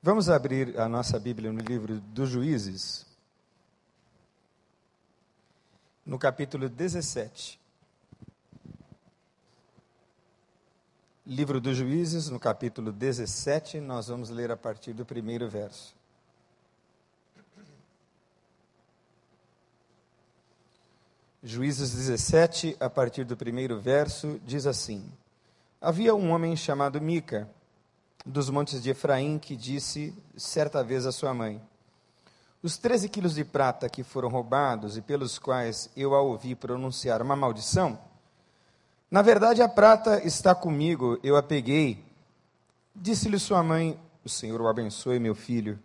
Vamos abrir a nossa Bíblia no livro dos Juízes, no capítulo 17. Livro dos Juízes, no capítulo 17, nós vamos ler a partir do primeiro verso. Juízes 17, a partir do primeiro verso, diz assim: Havia um homem chamado Mica, dos montes de Efraim, que disse certa vez à sua mãe: Os 13 quilos de prata que foram roubados e pelos quais eu a ouvi pronunciar uma maldição, na verdade a prata está comigo, eu a peguei. Disse-lhe sua mãe: O Senhor o abençoe, meu filho.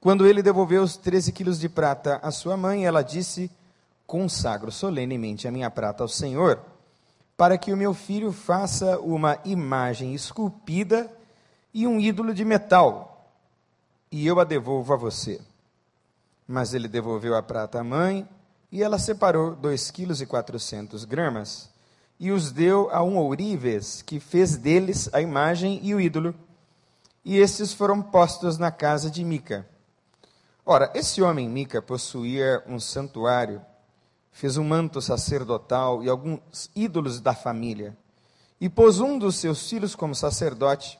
Quando ele devolveu os 13 quilos de prata à sua mãe, ela disse: consagro solenemente a minha prata ao Senhor, para que o meu filho faça uma imagem esculpida e um ídolo de metal, e eu a devolvo a você. Mas ele devolveu a prata à mãe, e ela separou dois quilos e quatrocentos gramas, e os deu a um ourives, que fez deles a imagem e o ídolo, e estes foram postos na casa de Mica. Ora, esse homem Mica possuía um santuário fez um manto sacerdotal e alguns ídolos da família, e pôs um dos seus filhos como sacerdote.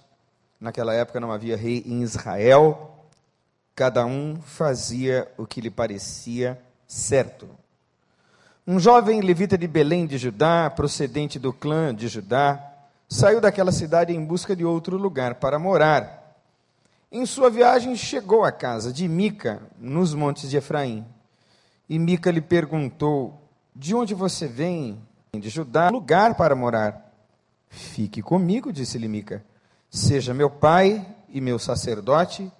Naquela época não havia rei em Israel, cada um fazia o que lhe parecia certo. Um jovem levita de Belém de Judá, procedente do clã de Judá, saiu daquela cidade em busca de outro lugar para morar. Em sua viagem chegou à casa de Mica, nos montes de Efraim. E Mica lhe perguntou: De onde você vem? De Judá, lugar para morar. Fique comigo, disse-lhe Mica. Seja meu pai e meu sacerdote,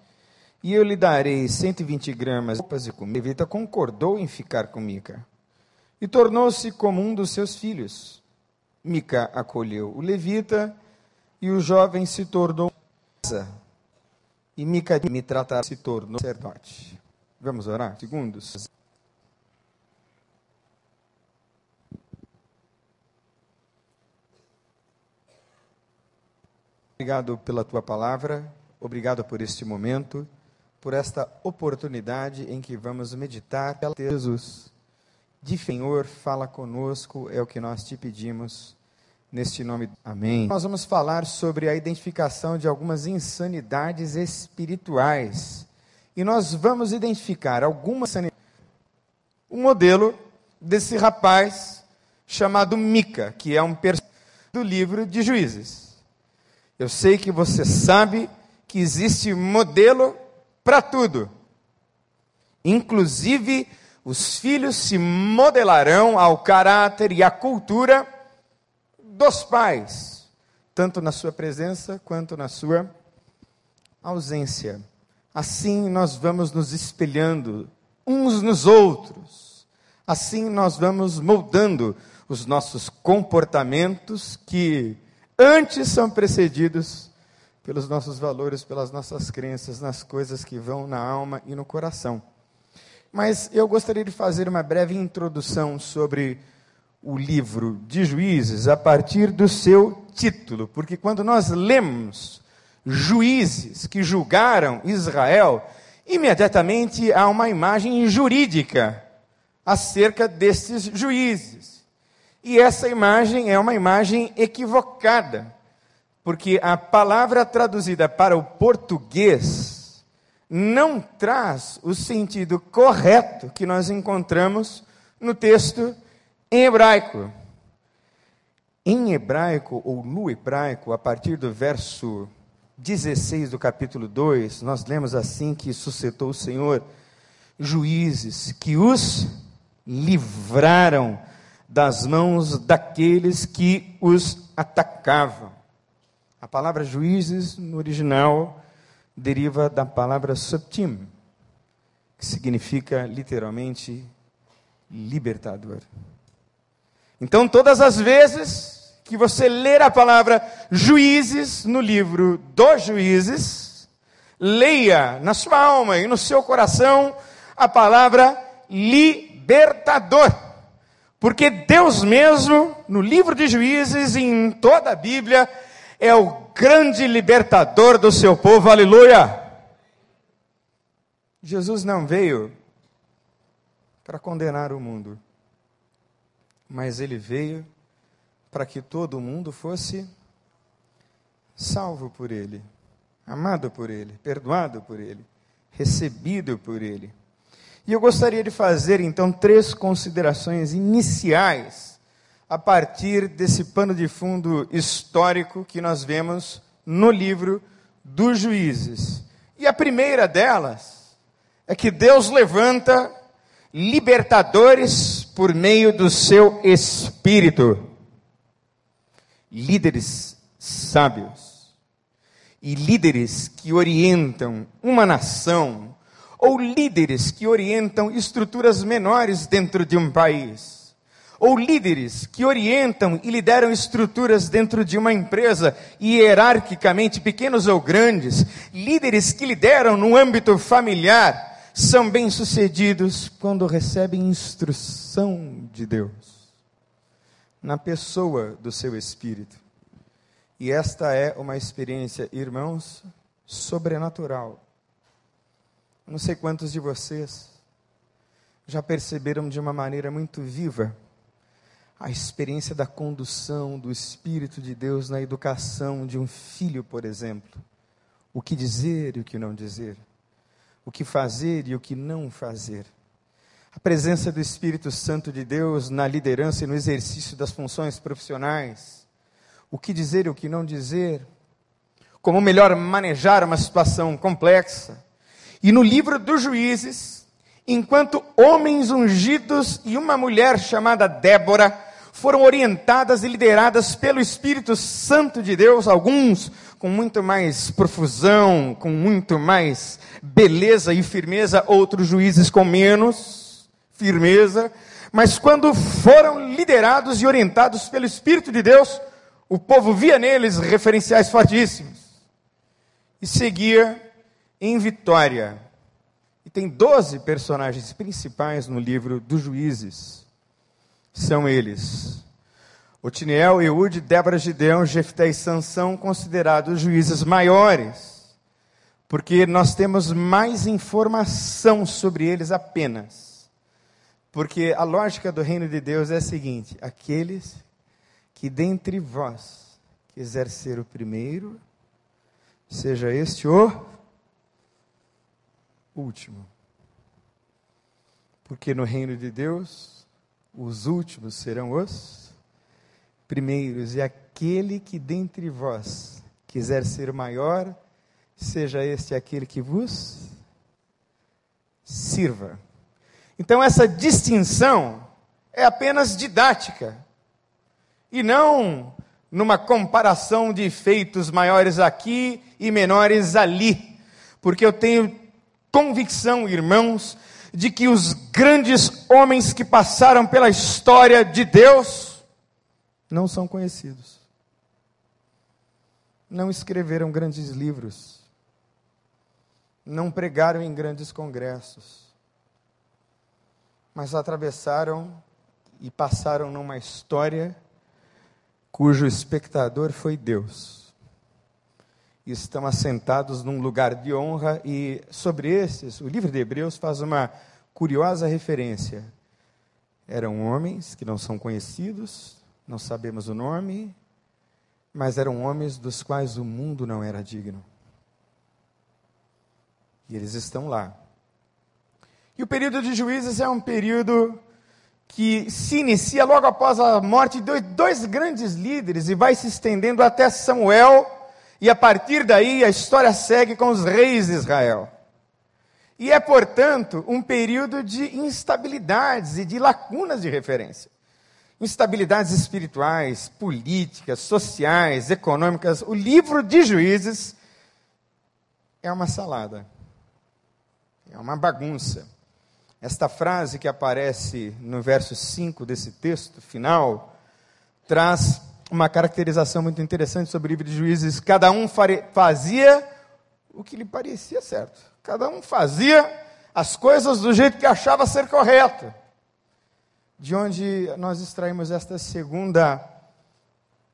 e eu lhe darei 120 gramas de roupas e comida. Levita concordou em ficar com Mica. E tornou-se como um dos seus filhos. Mica acolheu o levita, e o jovem se tornou e Mica me tratará se tornou sacerdote. Vamos orar? Segundos. Obrigado pela tua palavra, obrigado por este momento, por esta oportunidade em que vamos meditar pela Jesus. De Senhor, fala conosco, é o que nós te pedimos, neste nome. Amém. Nós vamos falar sobre a identificação de algumas insanidades espirituais. E nós vamos identificar algumas um modelo desse rapaz chamado Mica, que é um personagem do livro de Juízes. Eu sei que você sabe que existe modelo para tudo. Inclusive, os filhos se modelarão ao caráter e à cultura dos pais, tanto na sua presença quanto na sua ausência. Assim nós vamos nos espelhando uns nos outros. Assim nós vamos moldando os nossos comportamentos que antes são precedidos pelos nossos valores, pelas nossas crenças, nas coisas que vão na alma e no coração. Mas eu gostaria de fazer uma breve introdução sobre o livro de Juízes a partir do seu título, porque quando nós lemos juízes que julgaram Israel, imediatamente há uma imagem jurídica acerca desses juízes. E essa imagem é uma imagem equivocada, porque a palavra traduzida para o português não traz o sentido correto que nós encontramos no texto em hebraico. Em hebraico, ou no hebraico, a partir do verso 16 do capítulo 2, nós lemos assim que suscitou o Senhor juízes que os livraram das mãos daqueles que os atacavam. A palavra juízes, no original, deriva da palavra subtim, que significa literalmente libertador. Então, todas as vezes que você ler a palavra juízes no livro dos juízes, leia na sua alma e no seu coração a palavra libertador. Porque Deus mesmo, no livro de Juízes e em toda a Bíblia, é o grande libertador do seu povo, aleluia. Jesus não veio para condenar o mundo, mas ele veio para que todo mundo fosse salvo por ele, amado por ele, perdoado por ele, recebido por ele. E eu gostaria de fazer então três considerações iniciais a partir desse pano de fundo histórico que nós vemos no livro dos Juízes. E a primeira delas é que Deus levanta libertadores por meio do seu espírito. Líderes sábios e líderes que orientam uma nação ou líderes que orientam estruturas menores dentro de um país ou líderes que orientam e lideram estruturas dentro de uma empresa, hierarquicamente pequenos ou grandes, líderes que lideram no âmbito familiar, são bem-sucedidos quando recebem instrução de Deus na pessoa do seu espírito. E esta é uma experiência, irmãos, sobrenatural. Não sei quantos de vocês já perceberam de uma maneira muito viva a experiência da condução do Espírito de Deus na educação de um filho, por exemplo. O que dizer e o que não dizer. O que fazer e o que não fazer. A presença do Espírito Santo de Deus na liderança e no exercício das funções profissionais. O que dizer e o que não dizer. Como melhor manejar uma situação complexa. E no livro dos juízes, enquanto homens ungidos e uma mulher chamada Débora foram orientadas e lideradas pelo Espírito Santo de Deus, alguns com muito mais profusão, com muito mais beleza e firmeza, outros juízes com menos firmeza, mas quando foram liderados e orientados pelo Espírito de Deus, o povo via neles referenciais fortíssimos e seguia em vitória. E tem doze personagens principais no livro dos Juízes são eles. Otiniel, Eude, Débora, Gideão, Jefté e Sansão, considerados juízes maiores, porque nós temos mais informação sobre eles apenas. Porque a lógica do reino de Deus é a seguinte: aqueles que dentre vós quiser ser o primeiro, seja este o último. Porque no reino de Deus, os últimos serão os primeiros, e aquele que dentre vós quiser ser maior, seja este aquele que vos sirva. Então, essa distinção é apenas didática, e não numa comparação de feitos maiores aqui e menores ali, porque eu tenho convicção, irmãos, de que os grandes homens que passaram pela história de Deus não são conhecidos. Não escreveram grandes livros. Não pregaram em grandes congressos. Mas atravessaram e passaram numa história cujo espectador foi Deus. Estão assentados num lugar de honra, e sobre esses, o livro de Hebreus faz uma curiosa referência. Eram homens que não são conhecidos, não sabemos o nome, mas eram homens dos quais o mundo não era digno. E eles estão lá. E o período de juízes é um período que se inicia logo após a morte de dois grandes líderes e vai se estendendo até Samuel, e a partir daí a história segue com os reis de Israel. E é, portanto, um período de instabilidades e de lacunas de referência. Instabilidades espirituais, políticas, sociais, econômicas. O livro de juízes é uma salada, é uma bagunça. Esta frase que aparece no verso 5 desse texto final traz uma caracterização muito interessante sobre o livro de juízes: cada um fazia o que lhe parecia certo, cada um fazia as coisas do jeito que achava ser correto. De onde nós extraímos esta segunda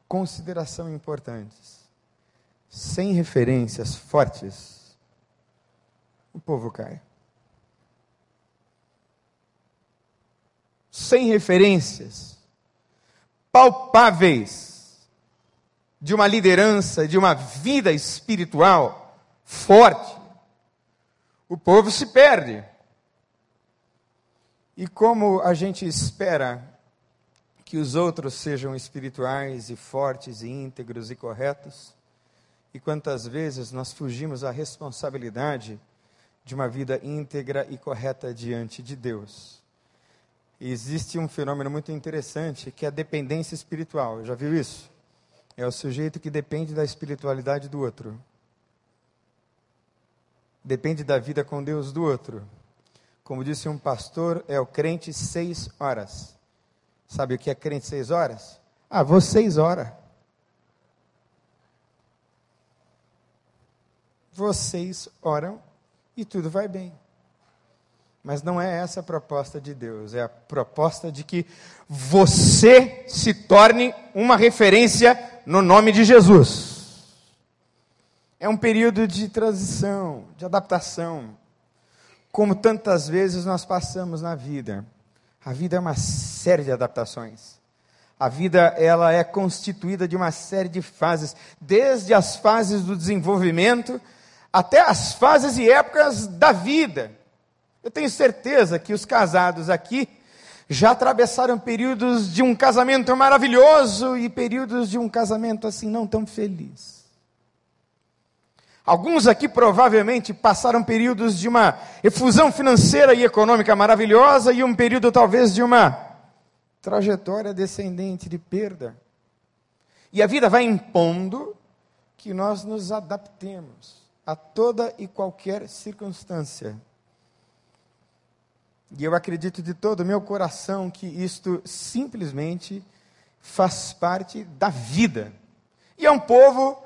consideração importante. Sem referências fortes, o povo cai. Sem referências palpáveis, de uma liderança, de uma vida espiritual forte, o povo se perde. E como a gente espera que os outros sejam espirituais e fortes e íntegros e corretos, e quantas vezes nós fugimos à responsabilidade de uma vida íntegra e correta diante de Deus. Existe um fenômeno muito interessante que é a dependência espiritual. Já viu isso? É o sujeito que depende da espiritualidade do outro. Depende da vida com Deus do outro. Como disse um pastor, é o crente seis horas. Sabe o que é crente seis horas? Ah, vou seis horas. Vocês oram e tudo vai bem. Mas não é essa a proposta de Deus, é a proposta de que você se torne uma referência no nome de Jesus. É um período de transição, de adaptação, como tantas vezes nós passamos na vida. A vida é uma série de adaptações. A vida ela é constituída de uma série de fases, desde as fases do desenvolvimento até as fases e épocas da vida. Eu tenho certeza que os casados aqui já atravessaram períodos de um casamento maravilhoso e períodos de um casamento assim não tão feliz. Alguns aqui provavelmente passaram períodos de uma efusão financeira e econômica maravilhosa e um período talvez de uma trajetória descendente de perda. E a vida vai impondo que nós nos adaptemos a toda e qualquer circunstância. E eu acredito de todo o meu coração que isto simplesmente faz parte da vida. E é um povo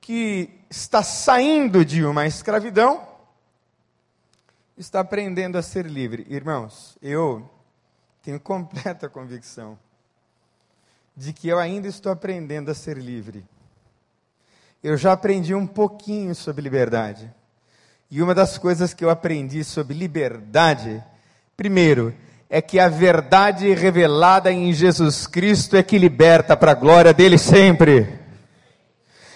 que está saindo de uma escravidão, está aprendendo a ser livre. Irmãos, eu tenho completa convicção de que eu ainda estou aprendendo a ser livre eu já aprendi um pouquinho sobre liberdade. E uma das coisas que eu aprendi sobre liberdade, primeiro, é que a verdade revelada em Jesus Cristo é que liberta para a glória dele sempre.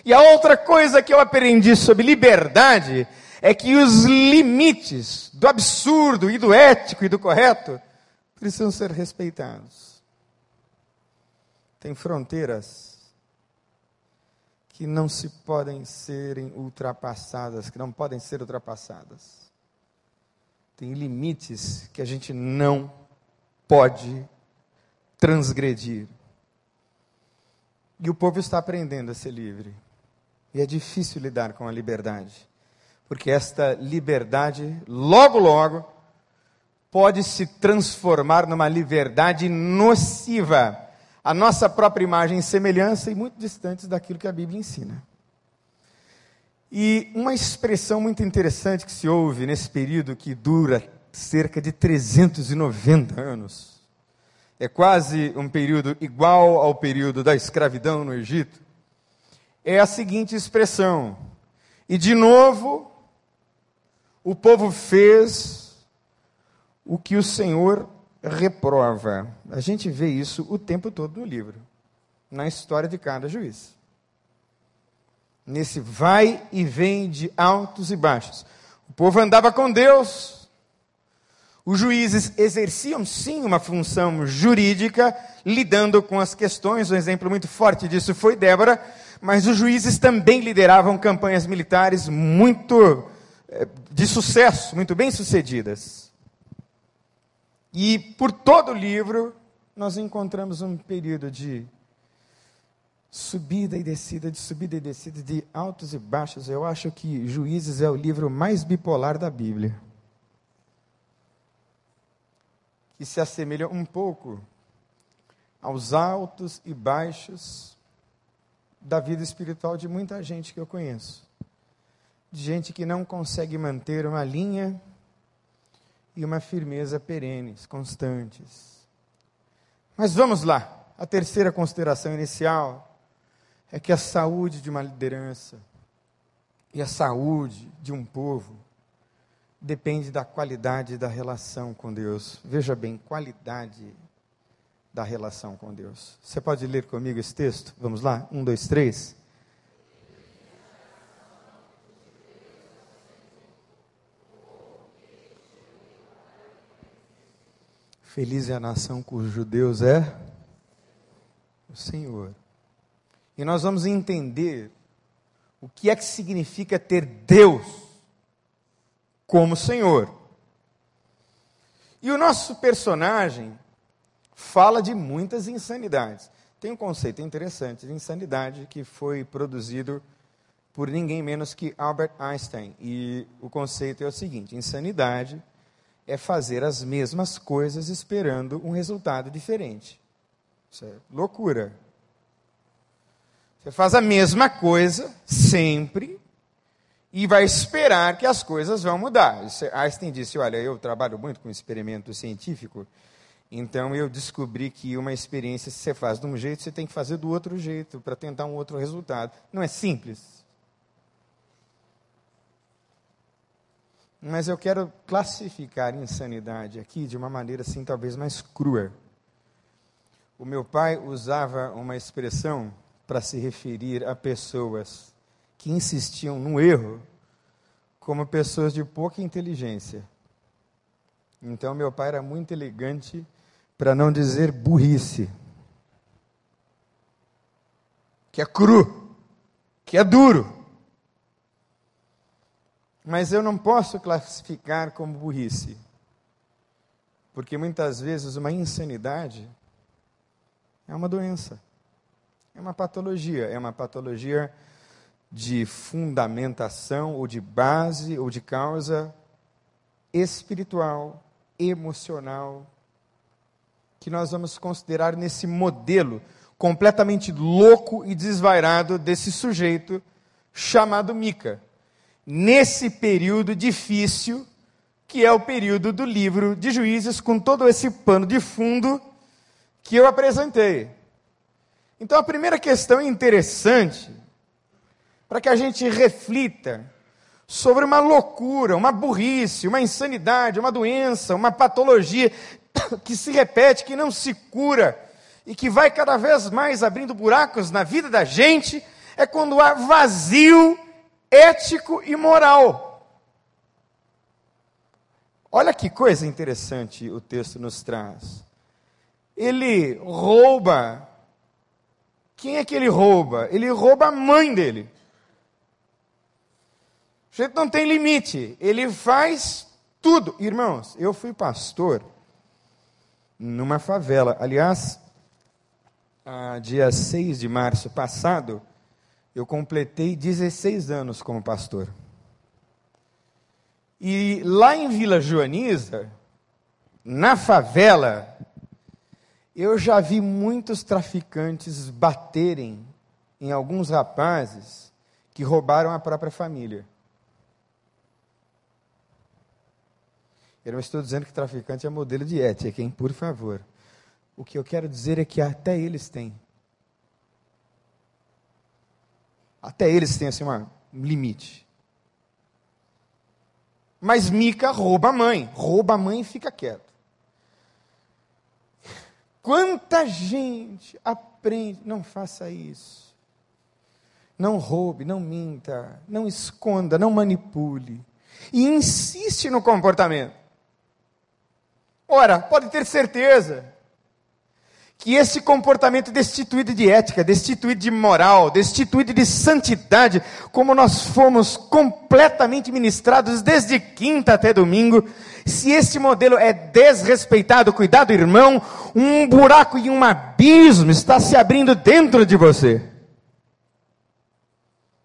E a outra coisa que eu aprendi sobre liberdade é que os limites do absurdo e do ético e do correto precisam ser respeitados. Tem fronteiras que não se podem serem ultrapassadas, que não podem ser ultrapassadas. Tem limites que a gente não pode transgredir. E o povo está aprendendo a ser livre. E é difícil lidar com a liberdade. Porque esta liberdade, logo, logo, pode se transformar numa liberdade nociva a nossa própria imagem e semelhança e muito distantes daquilo que a Bíblia ensina. E uma expressão muito interessante que se ouve nesse período que dura cerca de 390 anos, é quase um período igual ao período da escravidão no Egito, é a seguinte expressão: e de novo o povo fez o que o Senhor reprova. A gente vê isso o tempo todo no livro, na história de cada juiz. Nesse vai e vem de altos e baixos. O povo andava com Deus. Os juízes exerciam sim uma função jurídica, lidando com as questões. Um exemplo muito forte disso foi Débora, mas os juízes também lideravam campanhas militares muito eh, de sucesso, muito bem sucedidas. E por todo o livro, nós encontramos um período de subida e descida, de subida e descida, de altos e baixos. Eu acho que Juízes é o livro mais bipolar da Bíblia. Que se assemelha um pouco aos altos e baixos da vida espiritual de muita gente que eu conheço. De gente que não consegue manter uma linha e uma firmeza perenes, constantes. Mas vamos lá. A terceira consideração inicial é que a saúde de uma liderança e a saúde de um povo depende da qualidade da relação com Deus. Veja bem, qualidade da relação com Deus. Você pode ler comigo esse texto? Vamos lá? Um, dois, três. Feliz é a nação cujo Deus é o Senhor. E nós vamos entender o que é que significa ter Deus como Senhor. E o nosso personagem fala de muitas insanidades. Tem um conceito interessante de insanidade que foi produzido por ninguém menos que Albert Einstein. E o conceito é o seguinte: insanidade é fazer as mesmas coisas esperando um resultado diferente. Isso é loucura. Você faz a mesma coisa sempre e vai esperar que as coisas vão mudar. Einstein disse: Olha, eu trabalho muito com experimento científico, então eu descobri que uma experiência, se você faz de um jeito, você tem que fazer do outro jeito para tentar um outro resultado. Não é simples. Mas eu quero classificar insanidade aqui de uma maneira assim, talvez mais crua. O meu pai usava uma expressão para se referir a pessoas que insistiam no erro como pessoas de pouca inteligência. Então, meu pai era muito elegante para não dizer burrice. Que é cru, que é duro. Mas eu não posso classificar como burrice, porque muitas vezes uma insanidade é uma doença, é uma patologia, é uma patologia de fundamentação ou de base ou de causa espiritual, emocional, que nós vamos considerar nesse modelo completamente louco e desvairado desse sujeito chamado Mica nesse período difícil, que é o período do livro de Juízes, com todo esse pano de fundo que eu apresentei. Então, a primeira questão interessante, para que a gente reflita sobre uma loucura, uma burrice, uma insanidade, uma doença, uma patologia que se repete, que não se cura e que vai cada vez mais abrindo buracos na vida da gente, é quando há vazio ético e moral. Olha que coisa interessante o texto nos traz. Ele rouba. Quem é que ele rouba? Ele rouba a mãe dele. O jeito não tem limite. Ele faz tudo. Irmãos, eu fui pastor numa favela. Aliás, dia 6 de março passado, eu completei 16 anos como pastor. E lá em Vila Joaniza, na favela, eu já vi muitos traficantes baterem em alguns rapazes que roubaram a própria família. Eu não estou dizendo que traficante é modelo de ética, hein? Por favor. O que eu quero dizer é que até eles têm. Até eles têm assim um limite. Mas Mica rouba a mãe, rouba a mãe e fica quieto. Quanta gente aprende, não faça isso. Não roube, não minta, não esconda, não manipule. E insiste no comportamento. Ora, pode ter certeza que esse comportamento destituído de ética, destituído de moral, destituído de santidade, como nós fomos completamente ministrados desde quinta até domingo, se esse modelo é desrespeitado, cuidado, irmão, um buraco e um abismo está se abrindo dentro de você.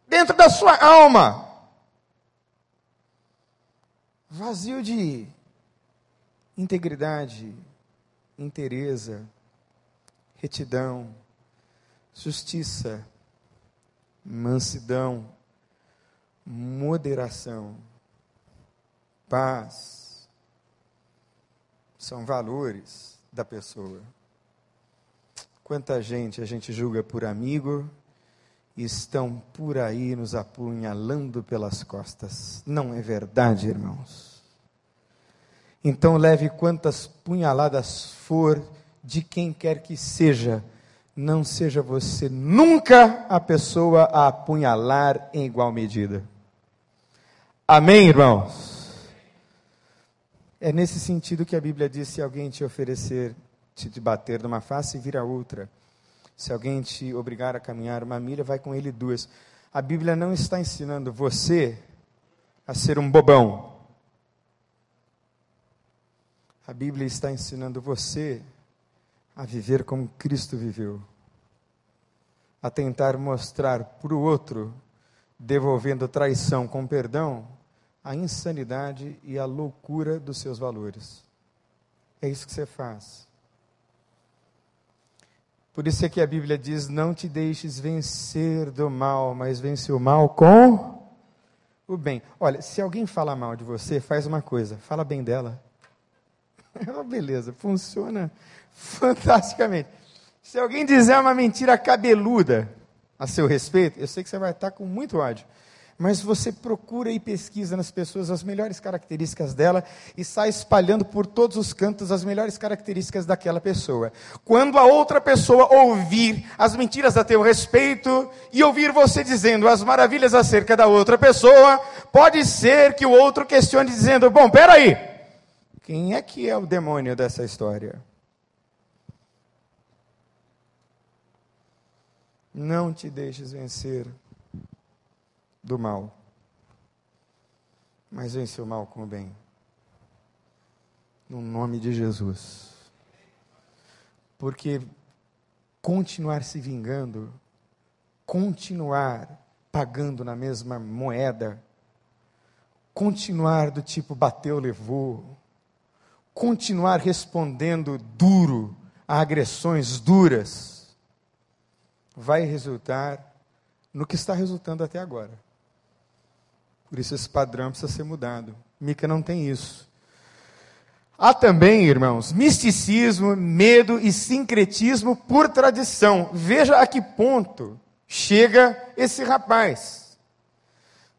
Dentro da sua alma. Vazio de integridade, inteireza, retidão, justiça, mansidão, moderação, paz. São valores da pessoa. Quanta gente a gente julga por amigo e estão por aí nos apunhalando pelas costas. Não é verdade, irmãos? Então leve quantas punhaladas for de quem quer que seja, não seja você nunca a pessoa a apunhalar em igual medida. Amém, irmãos? É nesse sentido que a Bíblia diz: se alguém te oferecer, te bater numa face, vira outra. Se alguém te obrigar a caminhar uma milha, vai com ele duas. A Bíblia não está ensinando você a ser um bobão. A Bíblia está ensinando você a viver como Cristo viveu, a tentar mostrar para o outro, devolvendo traição com perdão, a insanidade e a loucura dos seus valores. É isso que você faz. Por isso é que a Bíblia diz: não te deixes vencer do mal, mas vence o mal com o bem. Olha, se alguém fala mal de você, faz uma coisa: fala bem dela. É uma beleza, funciona fantasticamente. Se alguém dizer uma mentira cabeluda a seu respeito, eu sei que você vai estar com muito ódio. Mas você procura e pesquisa nas pessoas as melhores características dela e sai espalhando por todos os cantos as melhores características daquela pessoa. Quando a outra pessoa ouvir as mentiras a teu respeito e ouvir você dizendo as maravilhas acerca da outra pessoa, pode ser que o outro questione dizendo: Bom, peraí, quem é que é o demônio dessa história? Não te deixes vencer do mal, mas vence o mal com o bem. No nome de Jesus. Porque continuar se vingando, continuar pagando na mesma moeda, continuar do tipo bateu, levou, continuar respondendo duro a agressões duras, vai resultar no que está resultando até agora. Por isso esse padrão precisa ser mudado. Mica não tem isso. Há também, irmãos, misticismo, medo e sincretismo por tradição. Veja a que ponto chega esse rapaz.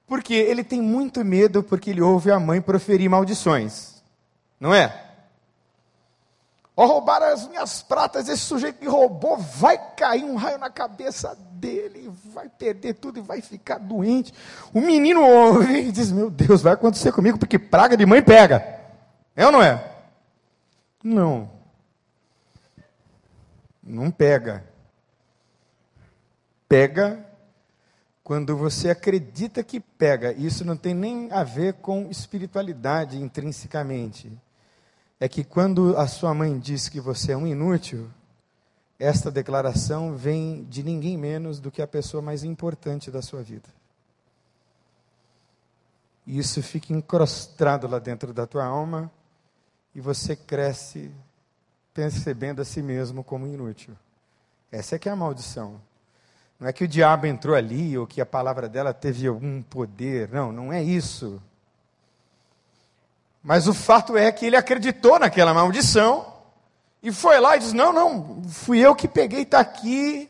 Porque ele tem muito medo porque ele ouve a mãe proferir maldições. Não é? Ó, oh, roubaram as minhas pratas, esse sujeito que roubou, vai cair um raio na cabeça dele, vai perder tudo e vai ficar doente. O menino ouve e diz: Meu Deus, vai acontecer comigo, porque praga de mãe pega. É ou não é? Não. Não pega. Pega quando você acredita que pega. Isso não tem nem a ver com espiritualidade intrinsecamente é que quando a sua mãe diz que você é um inútil, esta declaração vem de ninguém menos do que a pessoa mais importante da sua vida. E isso fica encrostado lá dentro da tua alma e você cresce percebendo a si mesmo como inútil. Essa é que é a maldição. Não é que o diabo entrou ali ou que a palavra dela teve algum poder. Não, não é isso. Mas o fato é que ele acreditou naquela maldição e foi lá e disse: Não, não, fui eu que peguei, está aqui.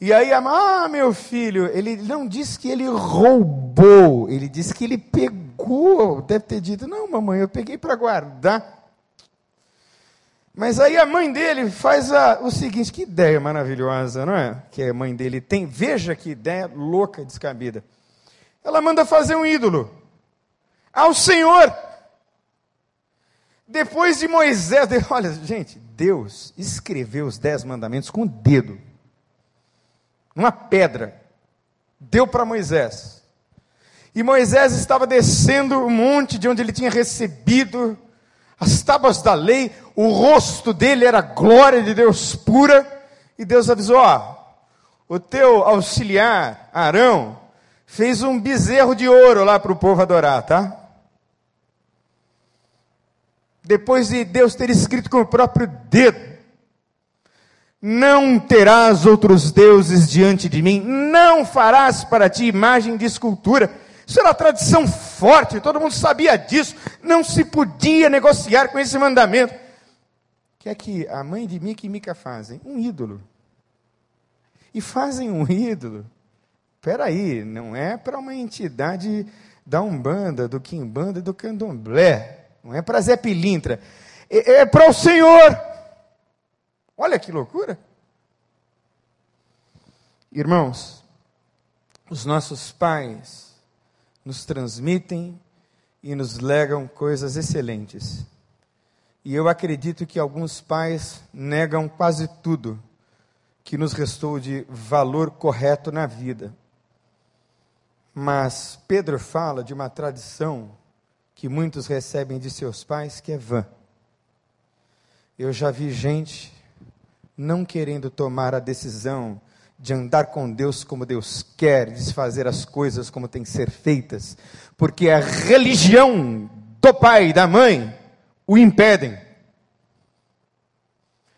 E aí, ah, meu filho, ele não disse que ele roubou, ele disse que ele pegou. Deve ter dito: Não, mamãe, eu peguei para guardar. Mas aí a mãe dele faz a, o seguinte: que ideia maravilhosa, não é? Que a mãe dele tem. Veja que ideia louca, descabida. Ela manda fazer um ídolo ao Senhor. Depois de Moisés, olha, gente, Deus escreveu os dez mandamentos com o dedo, numa pedra, deu para Moisés. E Moisés estava descendo o monte de onde ele tinha recebido as tábuas da lei, o rosto dele era glória de Deus pura, e Deus avisou: ó, o teu auxiliar, Arão, fez um bezerro de ouro lá para o povo adorar, tá? Depois de Deus ter escrito com o próprio dedo: Não terás outros deuses diante de mim, não farás para ti imagem de escultura. Isso era tradição forte, todo mundo sabia disso, não se podia negociar com esse mandamento. O que é que a mãe de Mica e Mica fazem? Um ídolo. E fazem um ídolo. Espera aí, não é para uma entidade da Umbanda, do Quimbanda e do Candomblé não é para Zé Pilintra, é, é para o Senhor. Olha que loucura. Irmãos, os nossos pais nos transmitem e nos legam coisas excelentes. E eu acredito que alguns pais negam quase tudo que nos restou de valor correto na vida. Mas Pedro fala de uma tradição que muitos recebem de seus pais que é vã. Eu já vi gente não querendo tomar a decisão de andar com Deus como Deus quer, de fazer as coisas como têm que ser feitas, porque a religião do pai e da mãe o impedem.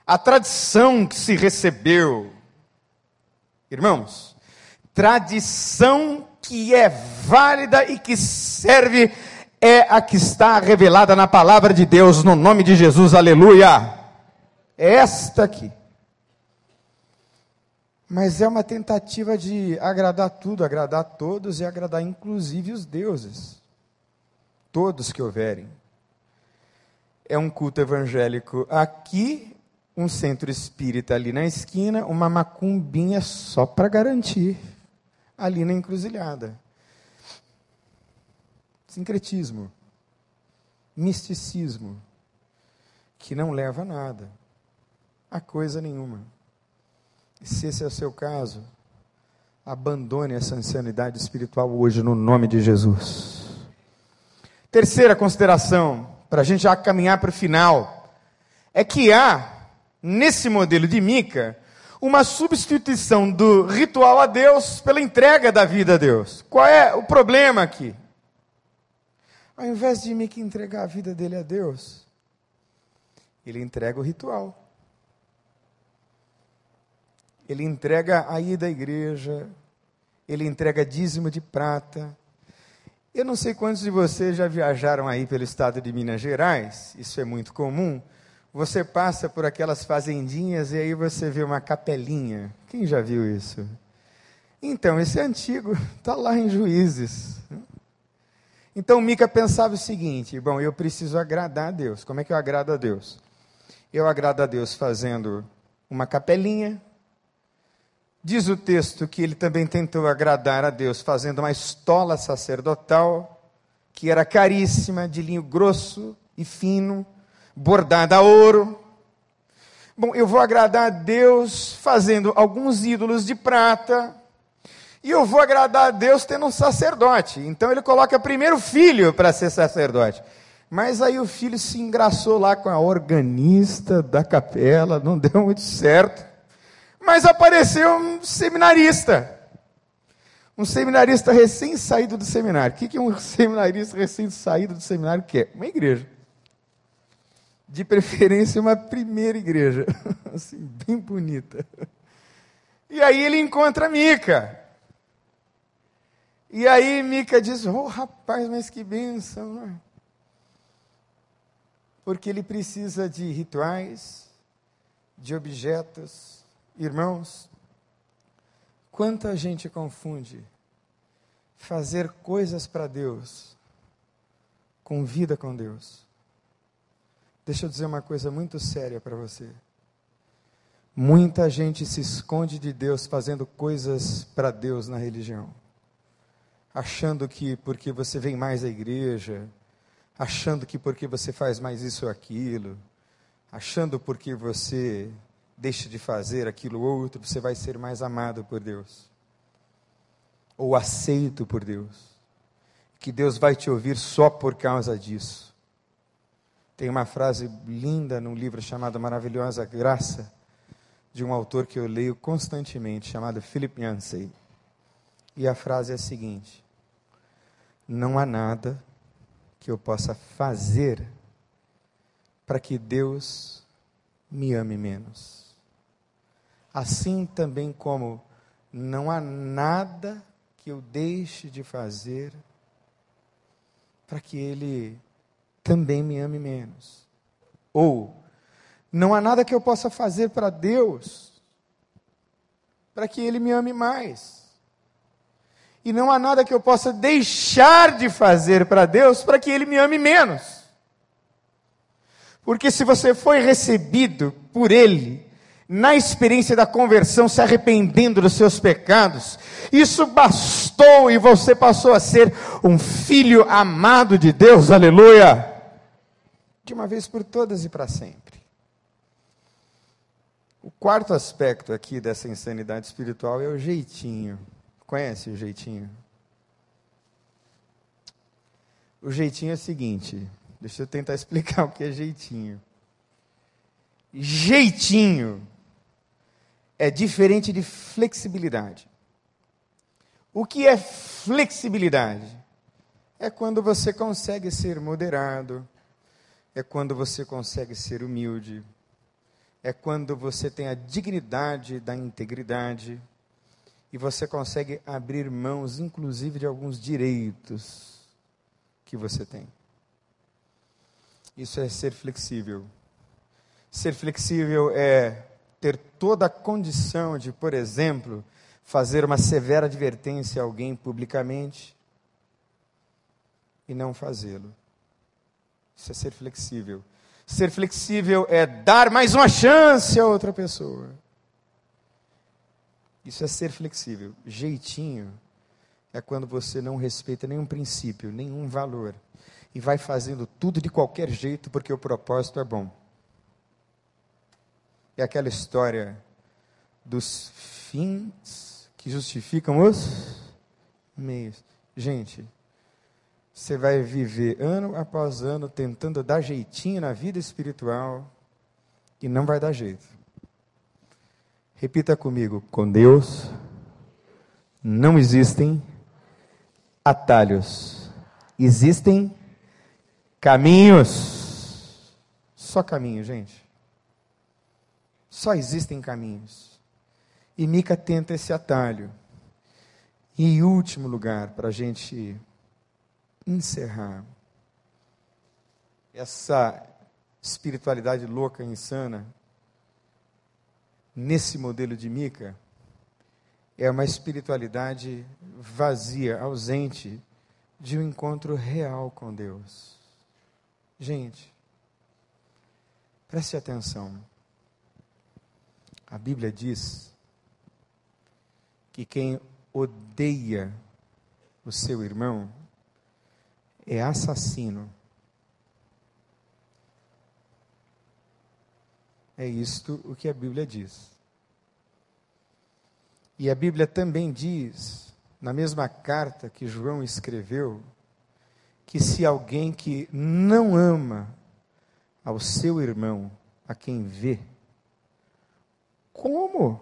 A tradição que se recebeu, irmãos, tradição que é válida e que serve é a que está revelada na palavra de Deus, no nome de Jesus, aleluia. É esta aqui. Mas é uma tentativa de agradar tudo, agradar todos e agradar inclusive os deuses. Todos que houverem. É um culto evangélico aqui, um centro espírita ali na esquina, uma macumbinha só para garantir ali na encruzilhada. Sincretismo, misticismo, que não leva a nada, a coisa nenhuma. E se esse é o seu caso, abandone essa insanidade espiritual hoje no nome de Jesus. Terceira consideração, para a gente já caminhar para o final, é que há, nesse modelo de Mica, uma substituição do ritual a Deus pela entrega da vida a Deus. Qual é o problema aqui? Ao invés de Mica entregar a vida dele a Deus, ele entrega o ritual. Ele entrega a ida à igreja, ele entrega dízimo de prata. Eu não sei quantos de vocês já viajaram aí pelo estado de Minas Gerais, isso é muito comum. Você passa por aquelas fazendinhas e aí você vê uma capelinha. Quem já viu isso? Então, esse é antigo, está lá em Juízes. Então Mica pensava o seguinte: bom, eu preciso agradar a Deus. Como é que eu agrado a Deus? Eu agrado a Deus fazendo uma capelinha, Diz o texto que ele também tentou agradar a Deus fazendo uma estola sacerdotal, que era caríssima, de linho grosso e fino, bordada a ouro. Bom, eu vou agradar a Deus fazendo alguns ídolos de prata, e eu vou agradar a Deus tendo um sacerdote. Então ele coloca primeiro o filho para ser sacerdote. Mas aí o filho se engraçou lá com a organista da capela, não deu muito certo. Mas apareceu um seminarista. Um seminarista recém-saído do seminário. O que, que um seminarista recém-saído do seminário quer? Uma igreja. De preferência, uma primeira igreja. Assim, bem bonita. E aí ele encontra Mica. E aí Mica diz: Oh, rapaz, mas que bênção. Né? Porque ele precisa de rituais, de objetos, Irmãos, quanta gente confunde fazer coisas para Deus com vida com Deus. Deixa eu dizer uma coisa muito séria para você. Muita gente se esconde de Deus fazendo coisas para Deus na religião, achando que porque você vem mais à igreja, achando que porque você faz mais isso ou aquilo, achando porque você deixe de fazer aquilo outro, você vai ser mais amado por Deus. Ou aceito por Deus. Que Deus vai te ouvir só por causa disso. Tem uma frase linda num livro chamado Maravilhosa Graça, de um autor que eu leio constantemente, chamado Philip Yancey. E a frase é a seguinte: Não há nada que eu possa fazer para que Deus me ame menos. Assim também como não há nada que eu deixe de fazer para que ele também me ame menos. Ou não há nada que eu possa fazer para Deus para que ele me ame mais. E não há nada que eu possa deixar de fazer para Deus para que ele me ame menos. Porque se você foi recebido por Ele, na experiência da conversão, se arrependendo dos seus pecados, isso bastou e você passou a ser um filho amado de Deus, aleluia! De uma vez por todas e para sempre. O quarto aspecto aqui dessa insanidade espiritual é o jeitinho. Conhece o jeitinho? O jeitinho é o seguinte, deixa eu tentar explicar o que é jeitinho. Jeitinho é diferente de flexibilidade. O que é flexibilidade? É quando você consegue ser moderado, é quando você consegue ser humilde, é quando você tem a dignidade da integridade e você consegue abrir mãos, inclusive, de alguns direitos que você tem. Isso é ser flexível. Ser flexível é ter toda a condição de, por exemplo, fazer uma severa advertência a alguém publicamente e não fazê-lo. Isso é ser flexível. Ser flexível é dar mais uma chance a outra pessoa. Isso é ser flexível. Jeitinho é quando você não respeita nenhum princípio, nenhum valor e vai fazendo tudo de qualquer jeito porque o propósito é bom. É aquela história dos fins que justificam os meios. Gente, você vai viver ano após ano tentando dar jeitinho na vida espiritual e não vai dar jeito. Repita comigo: com Deus não existem atalhos, existem caminhos. Só caminho, gente. Só existem caminhos. E Mica tenta esse atalho. E em último lugar, para a gente encerrar, essa espiritualidade louca, insana, nesse modelo de Mica, é uma espiritualidade vazia, ausente de um encontro real com Deus. Gente, preste atenção. A Bíblia diz que quem odeia o seu irmão é assassino. É isto o que a Bíblia diz. E a Bíblia também diz, na mesma carta que João escreveu, que se alguém que não ama ao seu irmão, a quem vê, como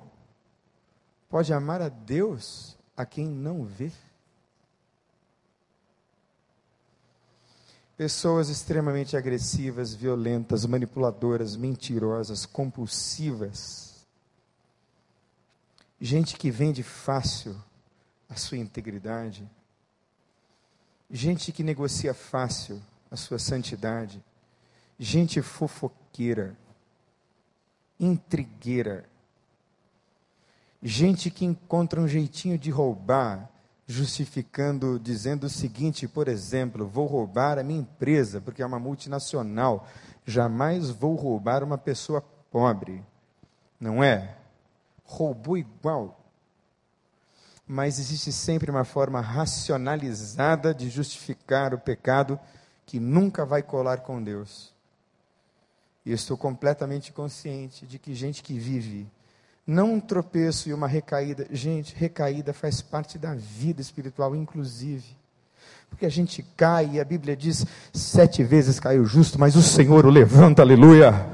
pode amar a Deus a quem não vê? Pessoas extremamente agressivas, violentas, manipuladoras, mentirosas, compulsivas. Gente que vende fácil a sua integridade. Gente que negocia fácil a sua santidade. Gente fofoqueira, intrigueira, Gente que encontra um jeitinho de roubar, justificando, dizendo o seguinte, por exemplo, vou roubar a minha empresa, porque é uma multinacional. Jamais vou roubar uma pessoa pobre. Não é? Roubou igual. Mas existe sempre uma forma racionalizada de justificar o pecado que nunca vai colar com Deus. E eu estou completamente consciente de que gente que vive não um tropeço e uma recaída. Gente, recaída faz parte da vida espiritual, inclusive. Porque a gente cai e a Bíblia diz: sete vezes caiu justo, mas o Senhor o levanta, aleluia.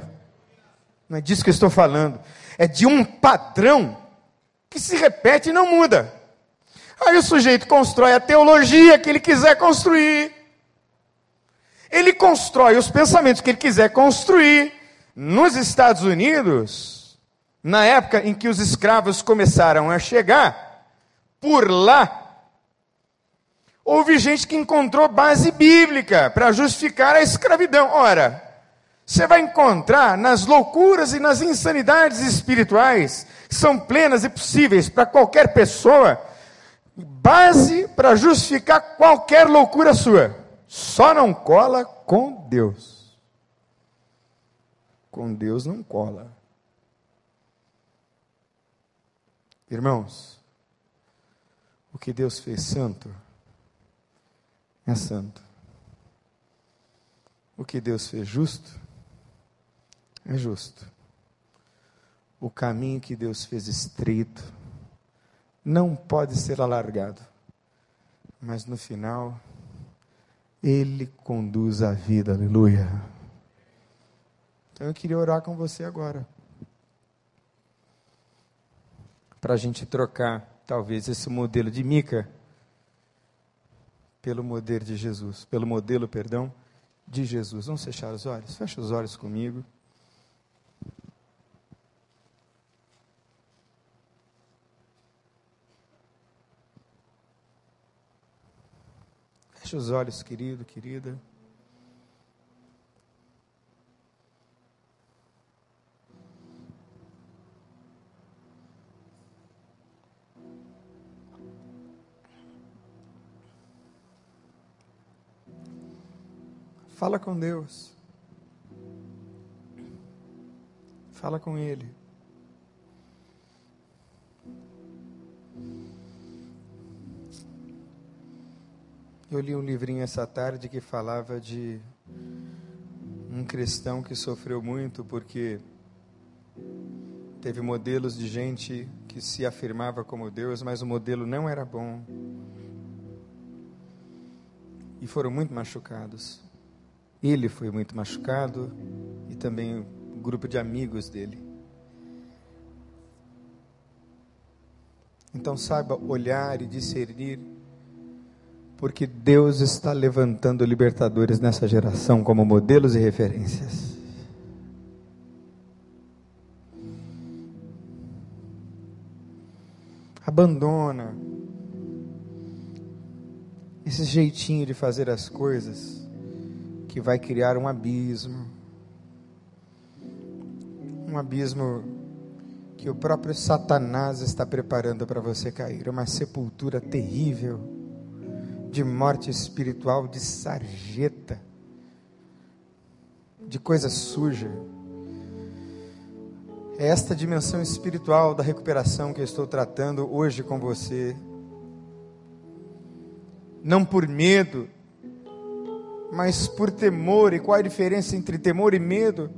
Não é disso que eu estou falando. É de um padrão que se repete e não muda. Aí o sujeito constrói a teologia que ele quiser construir. Ele constrói os pensamentos que ele quiser construir. Nos Estados Unidos, na época em que os escravos começaram a chegar, por lá, houve gente que encontrou base bíblica para justificar a escravidão. Ora, você vai encontrar nas loucuras e nas insanidades espirituais, que são plenas e possíveis para qualquer pessoa, base para justificar qualquer loucura sua. Só não cola com Deus. Com Deus não cola. Irmãos, o que Deus fez santo é santo. O que Deus fez justo é justo. O caminho que Deus fez estreito não pode ser alargado, mas no final, Ele conduz a vida, aleluia. Então eu queria orar com você agora, para a gente trocar, talvez, esse modelo de Mica pelo modelo de Jesus, pelo modelo, perdão, de Jesus. Vamos fechar os olhos? Fecha os olhos comigo. Feche os olhos, querido, querida. Fala com Deus. Fala com Ele. Eu li um livrinho essa tarde que falava de um cristão que sofreu muito porque teve modelos de gente que se afirmava como Deus, mas o modelo não era bom. E foram muito machucados. Ele foi muito machucado e também o grupo de amigos dele. Então saiba olhar e discernir porque Deus está levantando libertadores nessa geração como modelos e referências. Abandona esse jeitinho de fazer as coisas que vai criar um abismo. Um abismo que o próprio Satanás está preparando para você cair, uma sepultura terrível de morte espiritual, de sarjeta, de coisa suja. É esta dimensão espiritual da recuperação que eu estou tratando hoje com você. Não por medo, mas por temor. E qual a diferença entre temor e medo?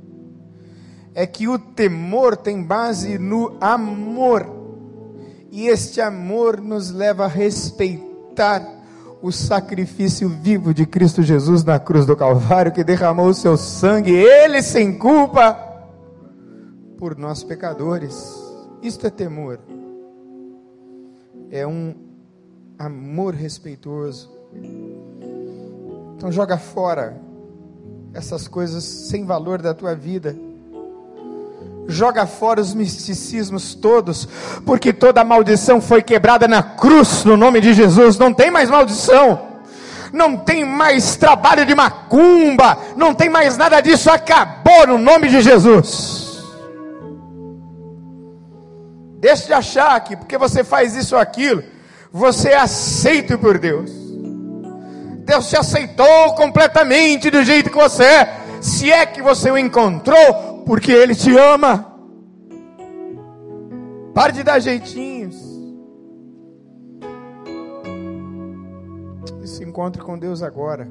É que o temor tem base no amor, e este amor nos leva a respeitar o sacrifício vivo de Cristo Jesus na cruz do Calvário, que derramou o seu sangue, ele sem culpa, por nós pecadores. Isto é temor. É um amor respeitoso. Então joga fora essas coisas sem valor da tua vida joga fora os misticismos todos, porque toda maldição foi quebrada na cruz, no nome de Jesus. Não tem mais maldição, não tem mais trabalho de macumba, não tem mais nada disso, acabou no nome de Jesus. Deixe de achar que porque você faz isso ou aquilo, você é aceito por Deus. Deus te aceitou completamente do jeito que você é, se é que você o encontrou porque Ele te ama. Pare de dar jeitinhos. E se encontre com Deus agora.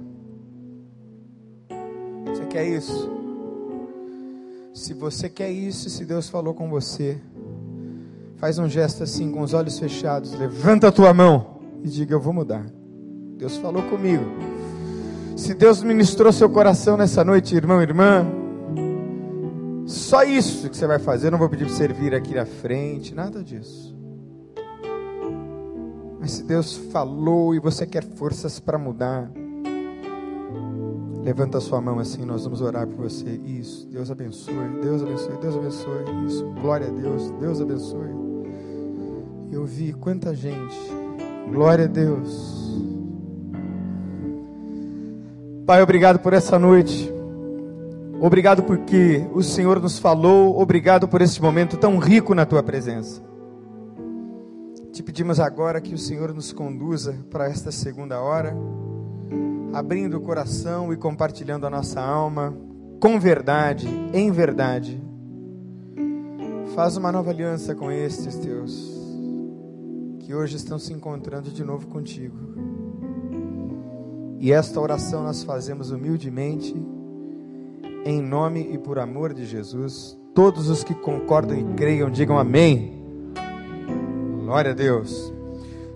Você quer isso? Se você quer isso, se Deus falou com você, faz um gesto assim, com os olhos fechados, levanta a tua mão e diga: Eu vou mudar. Deus falou comigo. Se Deus ministrou seu coração nessa noite, irmão, irmã, só isso que você vai fazer. Eu não vou pedir para você vir aqui na frente, nada disso. Mas se Deus falou e você quer forças para mudar, levanta a sua mão assim, nós vamos orar por você. Isso, Deus abençoe, Deus abençoe, Deus abençoe. Isso, glória a Deus, Deus abençoe. Eu vi quanta gente, glória a Deus. Pai, obrigado por essa noite. Obrigado porque o Senhor nos falou, obrigado por este momento tão rico na tua presença. Te pedimos agora que o Senhor nos conduza para esta segunda hora, abrindo o coração e compartilhando a nossa alma com verdade, em verdade. Faz uma nova aliança com estes teus, que hoje estão se encontrando de novo contigo. E esta oração nós fazemos humildemente, em nome e por amor de Jesus. Todos os que concordam e creiam, digam amém. Glória a Deus.